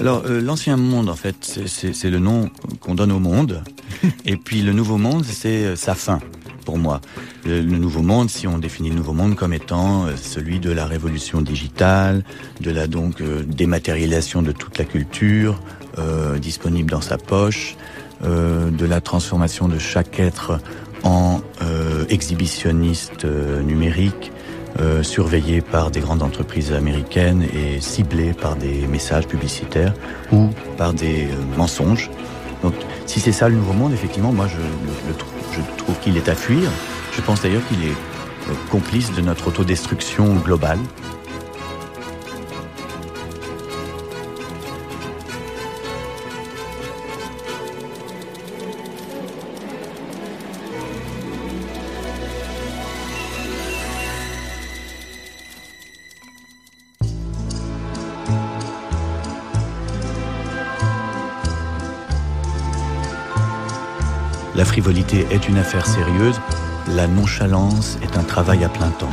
Alors, euh, l'ancien monde, en fait, c'est le nom qu'on donne au monde. Et puis le nouveau monde, c'est euh, sa fin, pour moi. Le, nouveau monde, si on définit le nouveau monde comme étant euh, celui de la révolution digitale, de la donc dématérialisation de toute la culture disponible dans sa poche, de la transformation de chaque être en exhibitionniste numérique, euh, surveillé par des grandes entreprises américaines et ciblé par des messages publicitaires ou par des euh, mensonges. Donc, si c'est ça le nouveau monde, effectivement, moi, je, je trouve qu'il est à fuir. Je pense d'ailleurs qu'il est euh, complice de notre autodestruction globale. La frivolité est une affaire sérieuse, la nonchalance est un travail à plein temps.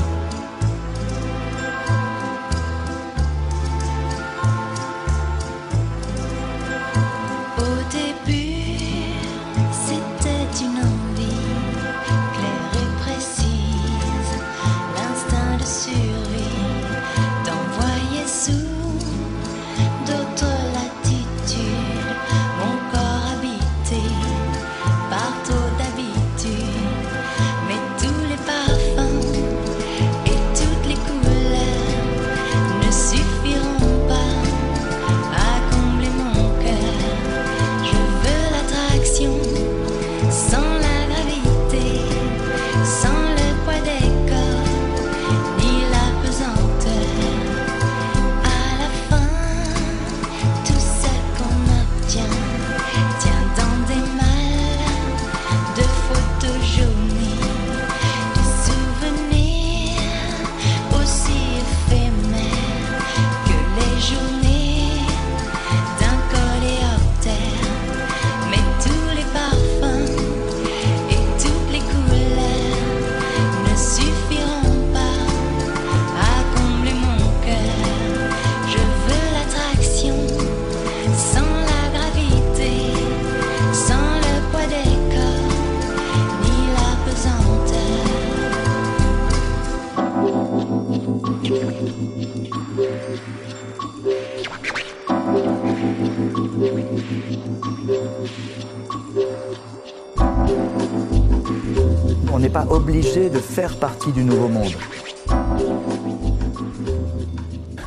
On n'est pas obligé de faire partie du nouveau monde.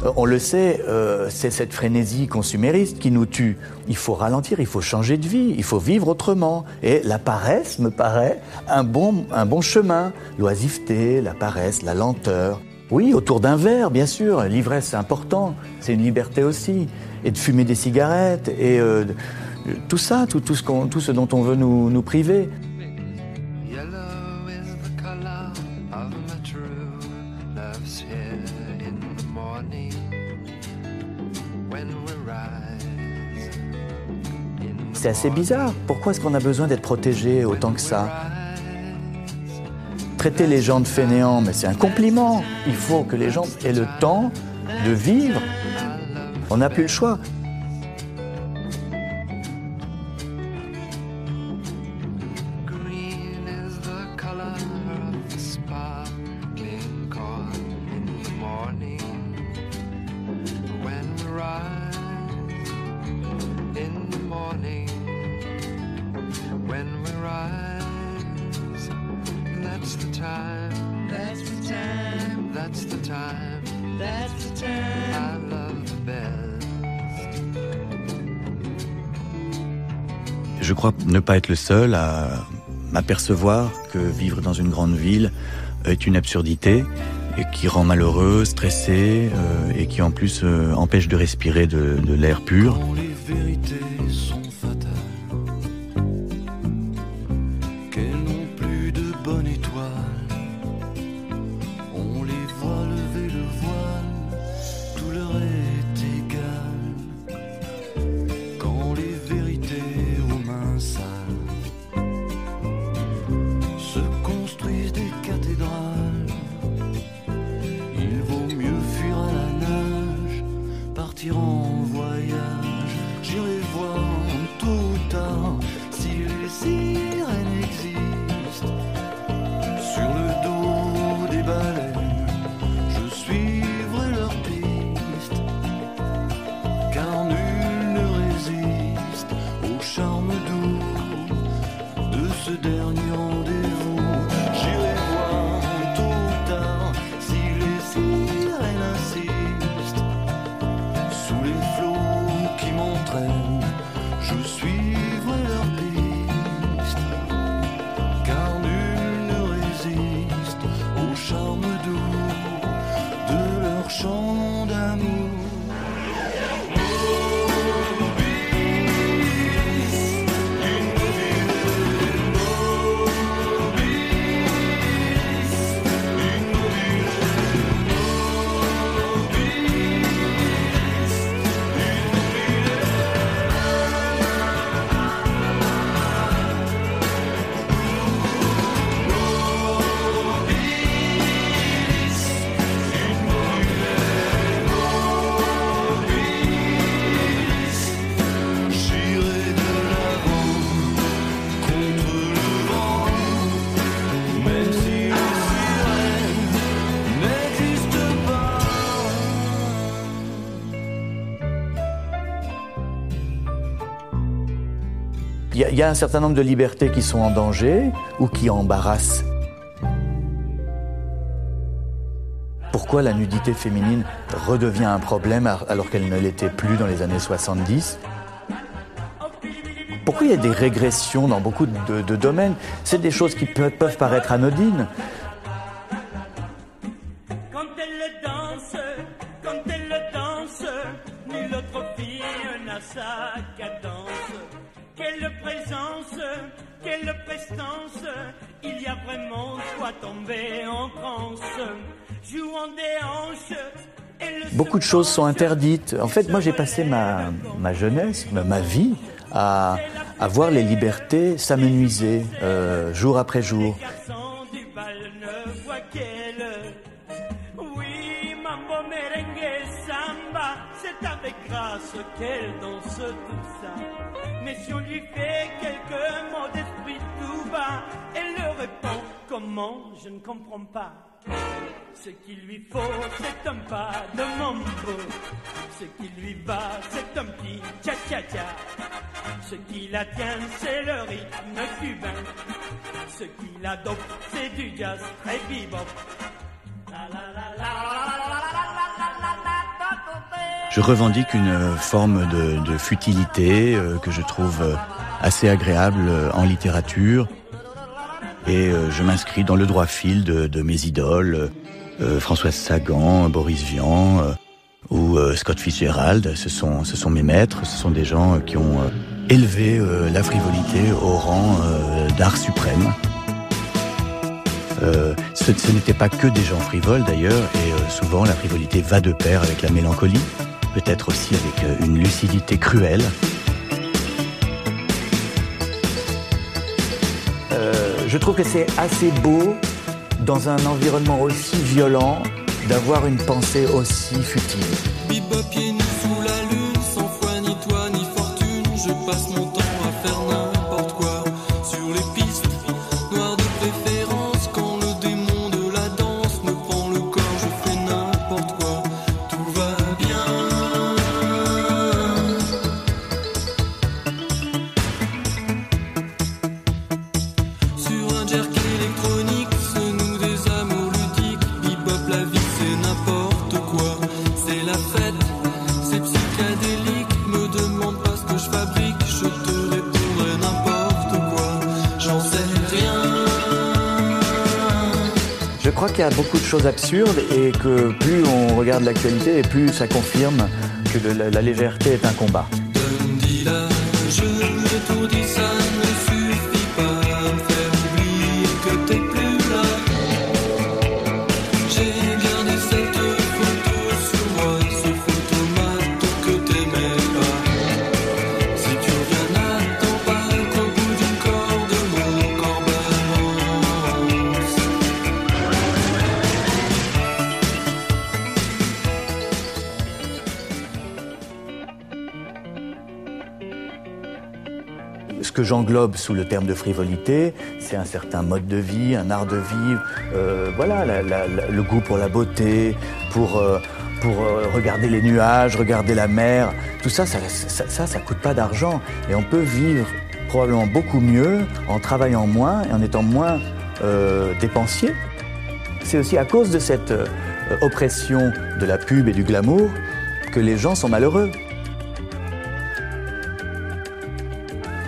Euh, on le sait, euh, c'est cette frénésie consumériste qui nous tue. Il faut ralentir, il faut changer de vie, il faut vivre autrement. Et la paresse me paraît un bon, un bon chemin. L'oisiveté, la paresse, la lenteur. Oui, autour d'un verre, bien sûr. L'ivresse, c'est important. C'est une liberté aussi. Et de fumer des cigarettes, et euh, tout ça, tout, ce dont on veut nous priver. C'est assez bizarre. Pourquoi est-ce qu'on a besoin d'être protégé autant que ça? Traiter les gens de fainéants, mais c'est un compliment. Il faut que les gens aient le temps de vivre. On n'a plus le choix. Je crois ne pas être le seul à m'apercevoir que vivre dans une grande ville est une absurdité et qui rend malheureux, stressé euh, et qui en plus euh, empêche de respirer de, de l'air pur. Il y, a un certain nombre de libertés qui sont en danger ou qui embarrassent. Pourquoi la nudité féminine redevient un problème alors qu'elle ne l'était plus dans les années 70 pourquoi il y a des régressions dans beaucoup de, domaines? C'est des choses qui peuvent, paraître anodines. Quelle présence, quelle prestance, il y a vraiment quoi tomber en transe, jouant des hanches. Beaucoup de choses sont interdites. En fait, moi, j'ai passé ma, ma jeunesse, ma vie, à, à voir les libertés s'amenuiser euh, jour après jour. Grâce qu'elle danse tout ça. Mais si on lui fait quelques mots d'esprit tout bas, elle le répond comment? Je ne comprends pas. Ce qu'il lui faut, c'est un pas de mambo. Ce qui lui va, c'est un petit cha-cha-cha. Ce qui la tient, c'est le rythme cubain. Ce qui l'adopte, c'est du jazz très bebop. Je revendique une forme de, futilité euh, que je trouve euh, assez agréable euh, en littérature et euh, je m'inscris dans le droit fil de, mes idoles, euh, Françoise Sagan, Boris Vian euh, ou Scott Fitzgerald. Ce sont, mes maîtres, ce sont des gens qui ont élevé la frivolité au rang d'art suprême. ce, ce n'était pas que des gens frivoles d'ailleurs, et souvent la frivolité va de pair avec la mélancolie, peut-être aussi avec une lucidité cruelle. Je trouve que c'est assez beau, dans un environnement aussi violent, d'avoir une pensée aussi futile. sous la lune, sans foi ni toi ni fortune, je passe mon temps à faire qu'il y a beaucoup de choses absurdes et que plus on regarde l'actualité et plus ça confirme que la légèreté est un combat. J'englobe sous le terme de frivolité, c'est un certain mode de vie, un art de vivre, euh, voilà, le goût pour la beauté, pour, euh, pour euh, regarder les nuages, regarder la mer. Tout ça, ça, ça, ça, coûte pas d'argent. Et on peut vivre probablement beaucoup mieux en travaillant moins et en étant moins dépensier. C'est aussi à cause de cette oppression de la pub et du glamour que les gens sont malheureux.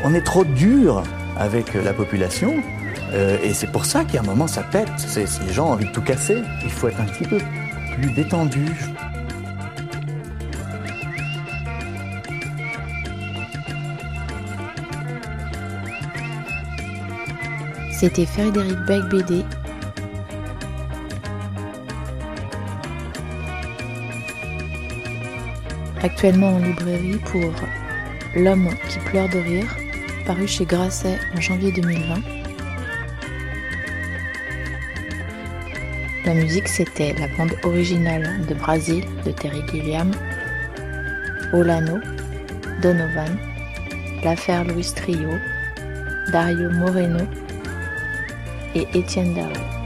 On est trop dur avec la population. Euh, et c'est pour ça qu'à un moment ça pète. les gens ont envie de tout casser. Il faut être un petit peu plus détendu. C'était Frédéric BD. Actuellement en librairie pour L'homme qui pleure de rire paru chez Grasset en janvier 2020. La musique, c'était la bande originale de Brasil de Terry Gilliam, Olano, Donovan, l'affaire Louis Trio, Dario Moreno et Étienne Darrow.